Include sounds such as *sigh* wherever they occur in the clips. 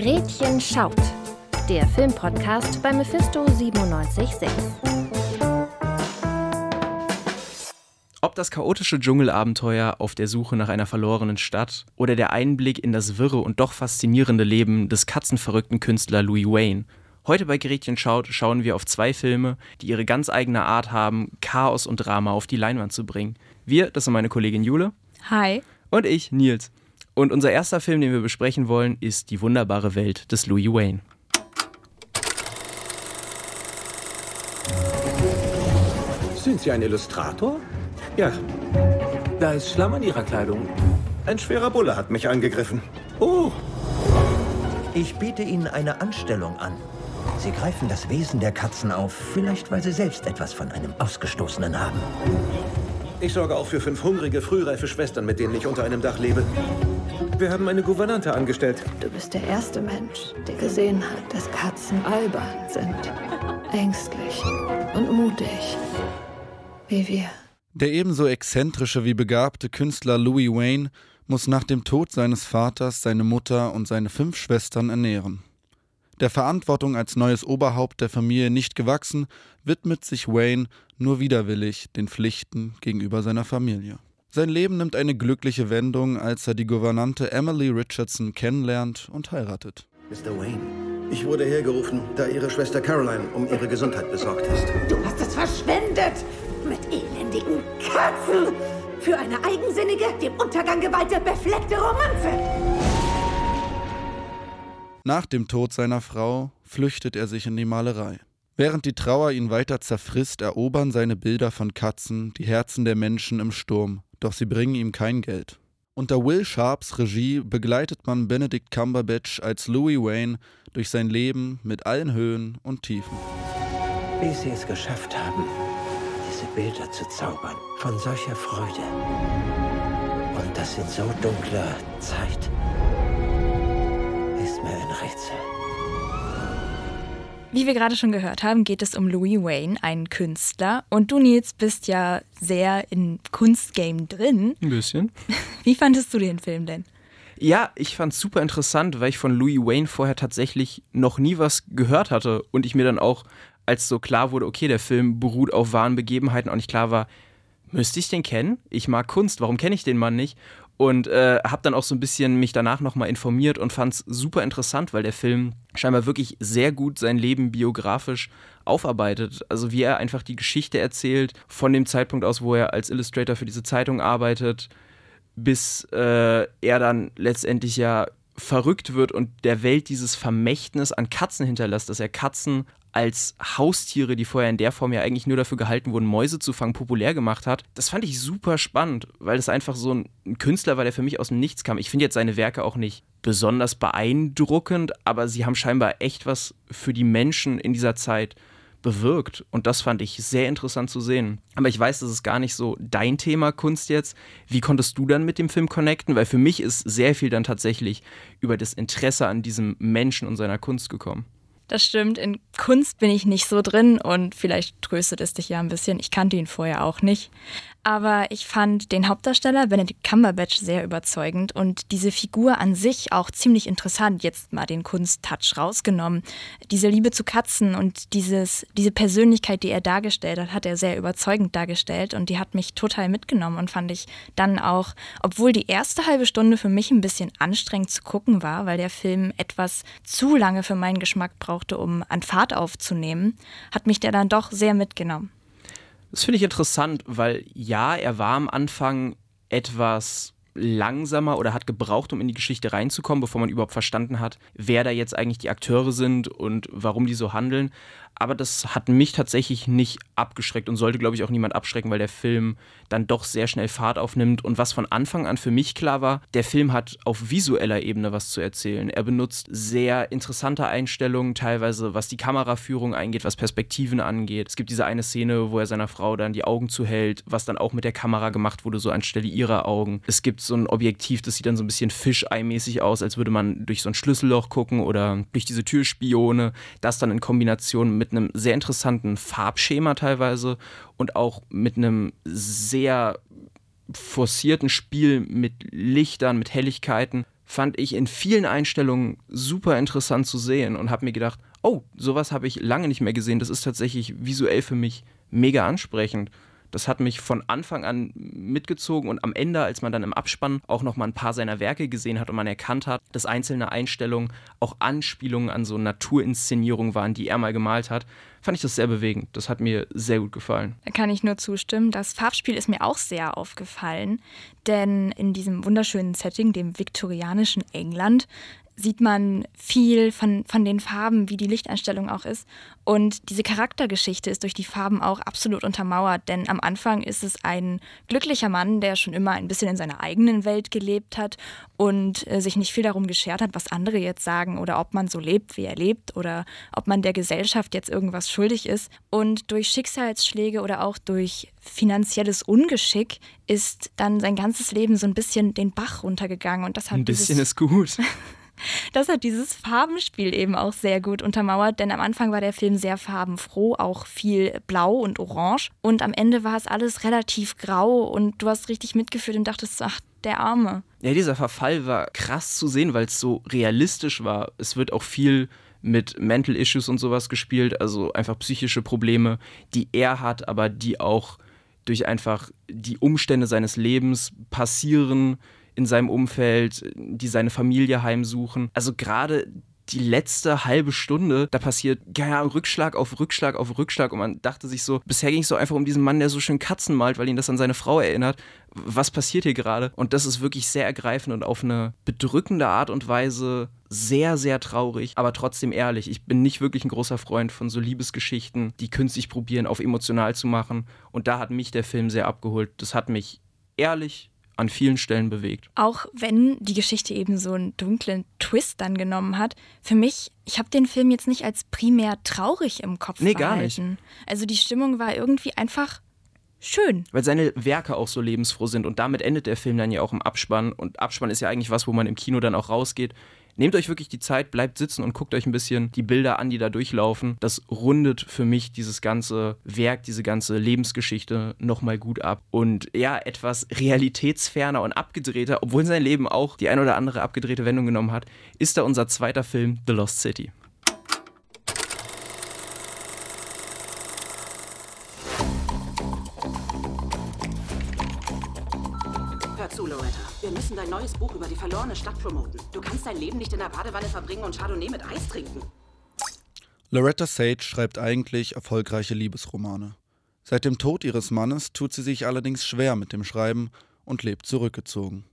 Gretchen schaut. Der Filmpodcast bei Mephisto 976. Ob das chaotische Dschungelabenteuer auf der Suche nach einer verlorenen Stadt oder der Einblick in das wirre und doch faszinierende Leben des katzenverrückten Künstlers Louis Wayne. Heute bei Gretchen schaut schauen wir auf zwei Filme, die ihre ganz eigene Art haben, Chaos und Drama auf die Leinwand zu bringen. Wir, das sind meine Kollegin Jule. Hi. Und ich, Nils. Und unser erster Film, den wir besprechen wollen, ist Die wunderbare Welt des Louis Wayne. Sind Sie ein Illustrator? Ja. Da ist Schlamm an Ihrer Kleidung. Ein schwerer Bulle hat mich angegriffen. Oh. Ich biete Ihnen eine Anstellung an. Sie greifen das Wesen der Katzen auf, vielleicht weil Sie selbst etwas von einem Ausgestoßenen haben. Ich sorge auch für fünf hungrige, frühreife Schwestern, mit denen ich unter einem Dach lebe. Wir haben eine Gouvernante angestellt. Du bist der erste Mensch, der gesehen hat, dass Katzen albern sind. Ängstlich und mutig. Wie wir. Der ebenso exzentrische wie begabte Künstler Louis Wayne muss nach dem Tod seines Vaters seine Mutter und seine fünf Schwestern ernähren. Der Verantwortung als neues Oberhaupt der Familie nicht gewachsen, widmet sich Wayne nur widerwillig den Pflichten gegenüber seiner Familie. Sein Leben nimmt eine glückliche Wendung, als er die Gouvernante Emily Richardson kennenlernt und heiratet. Mr. Wayne, ich wurde hergerufen, da Ihre Schwester Caroline um Ihre Gesundheit besorgt ist. Du hast es verschwendet mit elendigen Katzen für eine eigensinnige, dem Untergang geweihte, befleckte Romanze. Nach dem Tod seiner Frau flüchtet er sich in die Malerei. Während die Trauer ihn weiter zerfrisst, erobern seine Bilder von Katzen die Herzen der Menschen im Sturm, doch sie bringen ihm kein Geld. Unter Will Sharps Regie begleitet man Benedict Cumberbatch als Louis Wayne durch sein Leben mit allen Höhen und Tiefen. Wie Sie es geschafft haben, diese Bilder zu zaubern, von solcher Freude. Und das in so dunkler Zeit ist mir ein Rätsel. Wie wir gerade schon gehört haben, geht es um Louis Wayne, einen Künstler. Und du, Nils, bist ja sehr in Kunstgame drin. Ein bisschen. *laughs* Wie fandest du den Film denn? Ja, ich fand es super interessant, weil ich von Louis Wayne vorher tatsächlich noch nie was gehört hatte und ich mir dann auch, als so klar wurde, okay, der Film beruht auf wahren Begebenheiten, auch nicht klar war, müsste ich den kennen? Ich mag Kunst, warum kenne ich den Mann nicht? Und äh, habe dann auch so ein bisschen mich danach nochmal informiert und fand es super interessant, weil der Film scheinbar wirklich sehr gut sein Leben biografisch aufarbeitet. Also wie er einfach die Geschichte erzählt, von dem Zeitpunkt aus, wo er als Illustrator für diese Zeitung arbeitet, bis äh, er dann letztendlich ja verrückt wird und der Welt dieses Vermächtnis an Katzen hinterlässt, dass er Katzen als Haustiere, die vorher in der Form ja eigentlich nur dafür gehalten wurden, Mäuse zu fangen, populär gemacht hat. Das fand ich super spannend, weil es einfach so ein Künstler war, der für mich aus dem Nichts kam. Ich finde jetzt seine Werke auch nicht besonders beeindruckend, aber sie haben scheinbar echt was für die Menschen in dieser Zeit bewirkt. Und das fand ich sehr interessant zu sehen. Aber ich weiß, das ist gar nicht so dein Thema Kunst jetzt. Wie konntest du dann mit dem Film connecten? Weil für mich ist sehr viel dann tatsächlich über das Interesse an diesem Menschen und seiner Kunst gekommen. Das stimmt. In Kunst bin ich nicht so drin und vielleicht tröstet es dich ja ein bisschen. Ich kannte ihn vorher auch nicht. Aber ich fand den Hauptdarsteller Benedict Cumberbatch sehr überzeugend und diese Figur an sich auch ziemlich interessant. Jetzt mal den Kunsttouch rausgenommen. Diese Liebe zu Katzen und dieses, diese Persönlichkeit, die er dargestellt hat, hat er sehr überzeugend dargestellt und die hat mich total mitgenommen und fand ich dann auch, obwohl die erste halbe Stunde für mich ein bisschen anstrengend zu gucken war, weil der Film etwas zu lange für meinen Geschmack brauchte, um an Fahrt aufzunehmen, hat mich der dann doch sehr mitgenommen. Das finde ich interessant, weil ja, er war am Anfang etwas langsamer oder hat gebraucht, um in die Geschichte reinzukommen, bevor man überhaupt verstanden hat, wer da jetzt eigentlich die Akteure sind und warum die so handeln aber das hat mich tatsächlich nicht abgeschreckt und sollte, glaube ich, auch niemand abschrecken, weil der Film dann doch sehr schnell Fahrt aufnimmt. Und was von Anfang an für mich klar war, der Film hat auf visueller Ebene was zu erzählen. Er benutzt sehr interessante Einstellungen, teilweise was die Kameraführung eingeht, was Perspektiven angeht. Es gibt diese eine Szene, wo er seiner Frau dann die Augen zuhält, was dann auch mit der Kamera gemacht wurde, so anstelle ihrer Augen. Es gibt so ein Objektiv, das sieht dann so ein bisschen Fischei-mäßig aus, als würde man durch so ein Schlüsselloch gucken oder durch diese Türspione. Das dann in Kombination mit mit einem sehr interessanten Farbschema teilweise und auch mit einem sehr forcierten Spiel mit Lichtern, mit Helligkeiten fand ich in vielen Einstellungen super interessant zu sehen und habe mir gedacht, oh, sowas habe ich lange nicht mehr gesehen. Das ist tatsächlich visuell für mich mega ansprechend. Das hat mich von Anfang an mitgezogen und am Ende, als man dann im Abspann auch noch mal ein paar seiner Werke gesehen hat und man erkannt hat, dass einzelne Einstellungen auch Anspielungen an so Naturinszenierungen waren, die er mal gemalt hat, fand ich das sehr bewegend. Das hat mir sehr gut gefallen. Da kann ich nur zustimmen. Das Farbspiel ist mir auch sehr aufgefallen, denn in diesem wunderschönen Setting, dem viktorianischen England, sieht man viel von, von den Farben, wie die Lichteinstellung auch ist. Und diese Charaktergeschichte ist durch die Farben auch absolut untermauert, denn am Anfang ist es ein glücklicher Mann, der schon immer ein bisschen in seiner eigenen Welt gelebt hat und äh, sich nicht viel darum geschert hat, was andere jetzt sagen oder ob man so lebt, wie er lebt oder ob man der Gesellschaft jetzt irgendwas schuldig ist. Und durch Schicksalsschläge oder auch durch finanzielles Ungeschick ist dann sein ganzes Leben so ein bisschen den Bach runtergegangen und das hat ein bisschen ist gut. *laughs* Das hat dieses Farbenspiel eben auch sehr gut untermauert, denn am Anfang war der Film sehr farbenfroh, auch viel blau und orange. Und am Ende war es alles relativ grau und du hast richtig mitgefühlt und dachtest, ach, der Arme. Ja, dieser Verfall war krass zu sehen, weil es so realistisch war. Es wird auch viel mit Mental Issues und sowas gespielt, also einfach psychische Probleme, die er hat, aber die auch durch einfach die Umstände seines Lebens passieren in seinem Umfeld, die seine Familie heimsuchen. Also gerade die letzte halbe Stunde, da passiert ja, Rückschlag auf Rückschlag auf Rückschlag und man dachte sich so, bisher ging es so einfach um diesen Mann, der so schön Katzen malt, weil ihn das an seine Frau erinnert. Was passiert hier gerade? Und das ist wirklich sehr ergreifend und auf eine bedrückende Art und Weise sehr, sehr traurig, aber trotzdem ehrlich. Ich bin nicht wirklich ein großer Freund von so Liebesgeschichten, die künstlich probieren, auf emotional zu machen. Und da hat mich der Film sehr abgeholt. Das hat mich ehrlich an vielen Stellen bewegt. Auch wenn die Geschichte eben so einen dunklen Twist dann genommen hat, für mich, ich habe den Film jetzt nicht als primär traurig im Kopf nee, verhalten. gar nicht. Also die Stimmung war irgendwie einfach schön. Weil seine Werke auch so lebensfroh sind und damit endet der Film dann ja auch im Abspann und Abspann ist ja eigentlich was, wo man im Kino dann auch rausgeht Nehmt euch wirklich die Zeit, bleibt sitzen und guckt euch ein bisschen die Bilder an, die da durchlaufen. Das rundet für mich dieses ganze Werk, diese ganze Lebensgeschichte nochmal gut ab. Und ja, etwas realitätsferner und abgedrehter, obwohl sein Leben auch die ein oder andere abgedrehte Wendung genommen hat, ist da unser zweiter Film, The Lost City. Müssen dein neues Buch über die verlorene Stadt promoten. Du kannst dein Leben nicht in der Badewanne verbringen und Chardonnay mit Eis trinken. Loretta Sage schreibt eigentlich erfolgreiche Liebesromane. Seit dem Tod ihres Mannes tut sie sich allerdings schwer mit dem Schreiben und lebt zurückgezogen.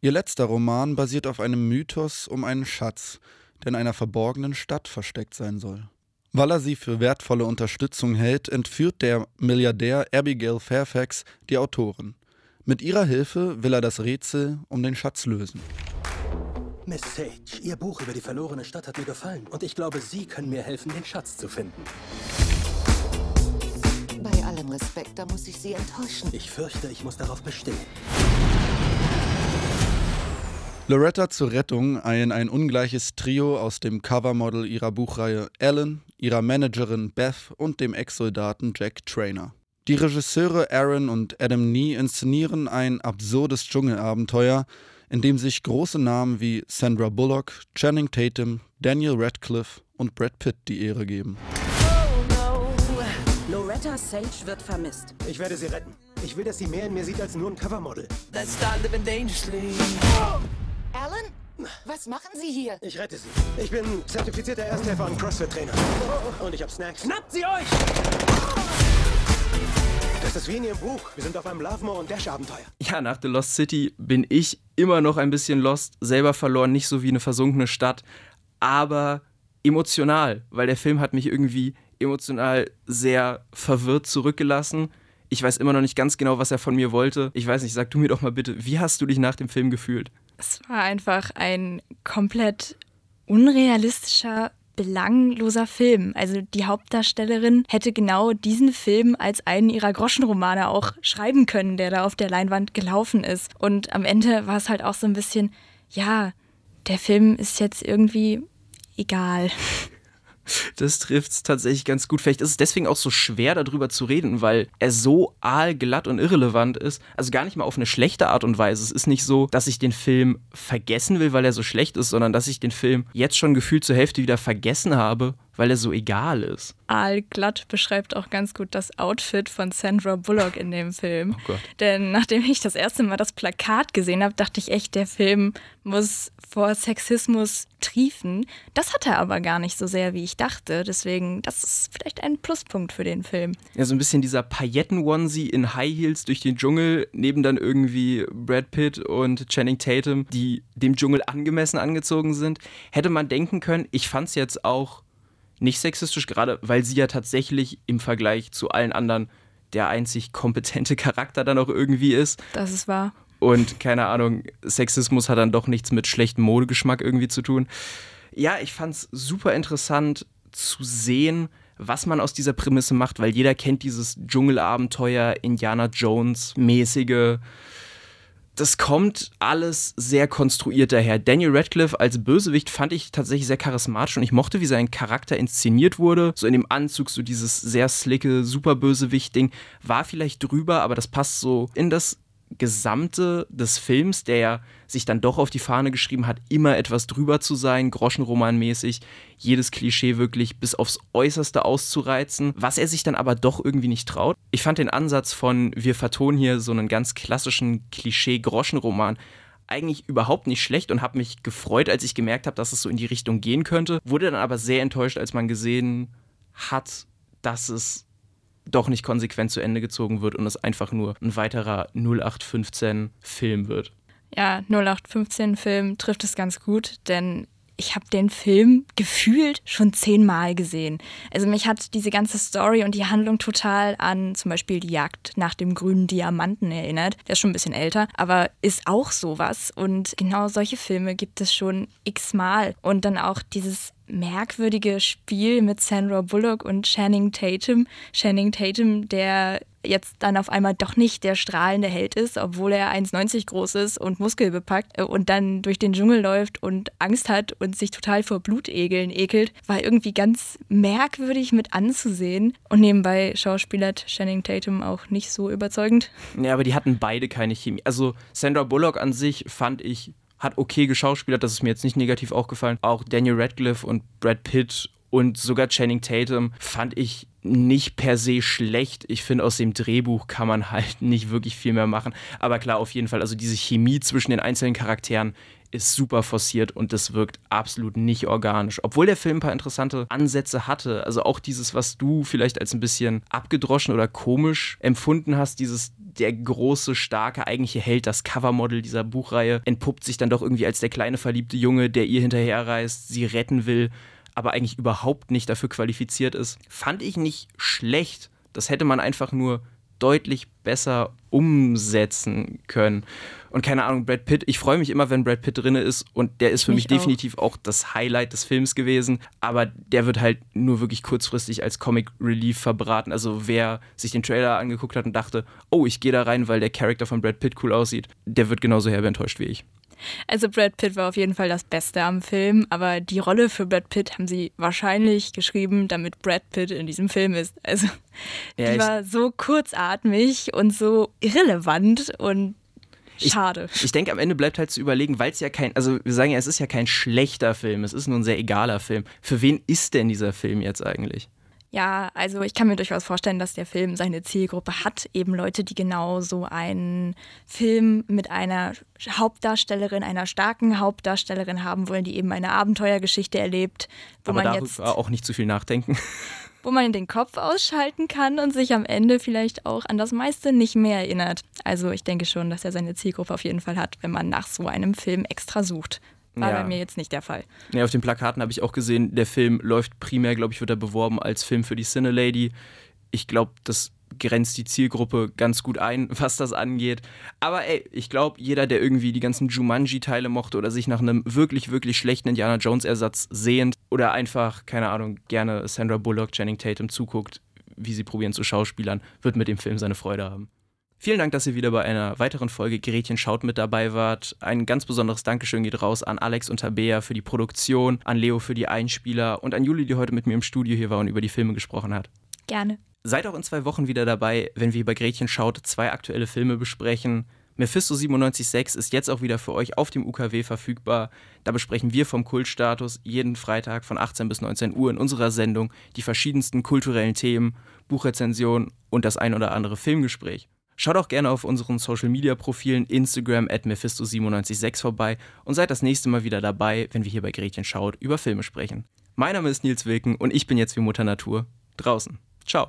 Ihr letzter Roman basiert auf einem Mythos um einen Schatz, der in einer verborgenen Stadt versteckt sein soll. Weil er sie für wertvolle Unterstützung hält, entführt der Milliardär Abigail Fairfax die Autorin. Mit ihrer Hilfe will er das Rätsel um den Schatz lösen. Miss Sage, Ihr Buch über die verlorene Stadt hat mir gefallen und ich glaube, Sie können mir helfen, den Schatz zu finden. Bei allem Respekt, da muss ich Sie enttäuschen. Ich fürchte, ich muss darauf bestehen. Loretta zur Rettung eilen ein ungleiches Trio aus dem Covermodel ihrer Buchreihe Ellen, ihrer Managerin Beth und dem Ex-Soldaten Jack Trainer. Die Regisseure Aaron und Adam Nee inszenieren ein absurdes Dschungelabenteuer, in dem sich große Namen wie Sandra Bullock, Channing Tatum, Daniel Radcliffe und Brad Pitt die Ehre geben. Loretta Sage wird vermisst. Ich werde sie retten. Ich will, dass sie mehr in mir sieht als nur ein Covermodel. Let's start living dangerously. Alan? Was machen Sie hier? Ich rette Sie. Ich bin zertifizierter Ersthelfer und CrossFit-Trainer. Und ich habe Snacks. Schnappt sie euch! Das ist wie in Ihrem Buch. Wir sind auf einem Lovemore und Dash-Abenteuer. Ja, nach The Lost City bin ich immer noch ein bisschen lost, selber verloren, nicht so wie eine versunkene Stadt, aber emotional, weil der Film hat mich irgendwie emotional sehr verwirrt zurückgelassen. Ich weiß immer noch nicht ganz genau, was er von mir wollte. Ich weiß nicht, sag du mir doch mal bitte, wie hast du dich nach dem Film gefühlt? Es war einfach ein komplett unrealistischer belangloser Film. Also die Hauptdarstellerin hätte genau diesen Film als einen ihrer Groschenromane auch schreiben können, der da auf der Leinwand gelaufen ist. Und am Ende war es halt auch so ein bisschen, ja, der Film ist jetzt irgendwie egal. *laughs* Das trifft es tatsächlich ganz gut. Vielleicht ist es deswegen auch so schwer, darüber zu reden, weil er so aalglatt und irrelevant ist. Also gar nicht mal auf eine schlechte Art und Weise. Es ist nicht so, dass ich den Film vergessen will, weil er so schlecht ist, sondern dass ich den Film jetzt schon gefühlt zur Hälfte wieder vergessen habe, weil er so egal ist. Aalglatt beschreibt auch ganz gut das Outfit von Sandra Bullock in dem Film. Oh. Denn nachdem ich das erste Mal das Plakat gesehen habe, dachte ich echt, der Film muss vor Sexismus triefen. Das hat er aber gar nicht so sehr, wie ich dachte. Deswegen, das ist vielleicht ein Pluspunkt für den Film. Ja, so ein bisschen dieser Pailletten-Onesie in High Heels durch den Dschungel, neben dann irgendwie Brad Pitt und Channing Tatum, die dem Dschungel angemessen angezogen sind. Hätte man denken können, ich fand es jetzt auch nicht sexistisch, gerade weil sie ja tatsächlich im Vergleich zu allen anderen der einzig kompetente Charakter dann auch irgendwie ist. Das ist wahr. Und keine Ahnung, Sexismus hat dann doch nichts mit schlechtem Modegeschmack irgendwie zu tun. Ja, ich fand es super interessant zu sehen, was man aus dieser Prämisse macht, weil jeder kennt dieses Dschungelabenteuer, Indiana Jones mäßige das kommt alles sehr konstruiert daher. Daniel Radcliffe als Bösewicht fand ich tatsächlich sehr charismatisch und ich mochte, wie sein Charakter inszeniert wurde. So in dem Anzug, so dieses sehr slicke, super Bösewicht-Ding war vielleicht drüber, aber das passt so in das Gesamte des Films, der ja sich dann doch auf die Fahne geschrieben hat, immer etwas drüber zu sein, Groschenromanmäßig, jedes Klischee wirklich bis aufs Äußerste auszureizen, was er sich dann aber doch irgendwie nicht traut. Ich fand den Ansatz von, wir vertonen hier so einen ganz klassischen Klischee-Groschenroman eigentlich überhaupt nicht schlecht und habe mich gefreut, als ich gemerkt habe, dass es so in die Richtung gehen könnte. Wurde dann aber sehr enttäuscht, als man gesehen hat, dass es doch nicht konsequent zu Ende gezogen wird und es einfach nur ein weiterer 0815-Film wird. Ja, 0815-Film trifft es ganz gut, denn ich habe den Film gefühlt schon zehnmal gesehen. Also mich hat diese ganze Story und die Handlung total an zum Beispiel die Jagd nach dem grünen Diamanten erinnert. Der ist schon ein bisschen älter, aber ist auch sowas. Und genau solche Filme gibt es schon x-mal. Und dann auch dieses merkwürdige Spiel mit Sandra Bullock und Channing Tatum. Channing Tatum, der jetzt dann auf einmal doch nicht der strahlende Held ist, obwohl er 1,90 groß ist und muskelbepackt äh, und dann durch den Dschungel läuft und Angst hat und sich total vor Blutegeln ekelt, war irgendwie ganz merkwürdig mit anzusehen. Und nebenbei schauspielert Channing Tatum auch nicht so überzeugend. Ja, aber die hatten beide keine Chemie. Also Sandra Bullock an sich fand ich hat okay geschauspielert, das ist mir jetzt nicht negativ aufgefallen. Auch Daniel Radcliffe und Brad Pitt und sogar Channing Tatum fand ich nicht per se schlecht. Ich finde, aus dem Drehbuch kann man halt nicht wirklich viel mehr machen. Aber klar, auf jeden Fall, also diese Chemie zwischen den einzelnen Charakteren ist super forciert und das wirkt absolut nicht organisch. Obwohl der Film ein paar interessante Ansätze hatte. Also auch dieses, was du vielleicht als ein bisschen abgedroschen oder komisch empfunden hast, dieses der große, starke eigentliche Held, das Covermodel dieser Buchreihe, entpuppt sich dann doch irgendwie als der kleine verliebte Junge, der ihr hinterherreist, sie retten will, aber eigentlich überhaupt nicht dafür qualifiziert ist. Fand ich nicht schlecht. Das hätte man einfach nur deutlich besser umsetzen können. Und keine Ahnung, Brad Pitt, ich freue mich immer, wenn Brad Pitt drin ist und der ist für mich, mich definitiv auch das Highlight des Films gewesen, aber der wird halt nur wirklich kurzfristig als Comic Relief verbraten. Also wer sich den Trailer angeguckt hat und dachte, oh, ich gehe da rein, weil der Charakter von Brad Pitt cool aussieht, der wird genauso herbe enttäuscht wie ich. Also Brad Pitt war auf jeden Fall das Beste am Film, aber die Rolle für Brad Pitt haben sie wahrscheinlich geschrieben, damit Brad Pitt in diesem Film ist. Also ja, die war so kurzatmig und so irrelevant und Schade. Ich, ich denke, am Ende bleibt halt zu überlegen, weil es ja kein, also wir sagen ja, es ist ja kein schlechter Film, es ist nur ein sehr egaler Film. Für wen ist denn dieser Film jetzt eigentlich? Ja, also ich kann mir durchaus vorstellen, dass der Film seine Zielgruppe hat. Eben Leute, die genau so einen Film mit einer Hauptdarstellerin, einer starken Hauptdarstellerin haben wollen, die eben eine Abenteuergeschichte erlebt. Wo Aber man jetzt auch nicht zu viel nachdenken. *laughs* Wo man den Kopf ausschalten kann und sich am Ende vielleicht auch an das meiste nicht mehr erinnert. Also ich denke schon, dass er seine Zielgruppe auf jeden Fall hat, wenn man nach so einem Film extra sucht. War ja. bei mir jetzt nicht der Fall. Ja, auf den Plakaten habe ich auch gesehen, der Film läuft primär, glaube ich, wird er beworben als Film für die Cine Lady. Ich glaube, das grenzt die Zielgruppe ganz gut ein, *laughs* was das angeht. Aber ey, ich glaube, jeder, der irgendwie die ganzen Jumanji-Teile mochte oder sich nach einem wirklich, wirklich schlechten Indiana Jones-Ersatz sehend oder einfach, keine Ahnung, gerne Sandra Bullock, Channing Tatum zuguckt, wie sie probieren zu schauspielern, wird mit dem Film seine Freude haben. Vielen Dank, dass ihr wieder bei einer weiteren Folge Gretchen schaut mit dabei wart. Ein ganz besonderes Dankeschön geht raus an Alex und Tabea für die Produktion, an Leo für die Einspieler und an Juli, die heute mit mir im Studio hier war und über die Filme gesprochen hat. Gerne. Seid auch in zwei Wochen wieder dabei, wenn wir bei Gretchen schaut zwei aktuelle Filme besprechen. Mephisto 97.6 ist jetzt auch wieder für euch auf dem UKW verfügbar. Da besprechen wir vom Kultstatus jeden Freitag von 18 bis 19 Uhr in unserer Sendung die verschiedensten kulturellen Themen, Buchrezensionen und das ein oder andere Filmgespräch. Schaut auch gerne auf unseren Social Media Profilen Instagram at Mephisto976 vorbei und seid das nächste Mal wieder dabei, wenn wir hier bei Gretchen schaut über Filme sprechen. Mein Name ist Nils Wilken und ich bin jetzt wie Mutter Natur draußen. Ciao.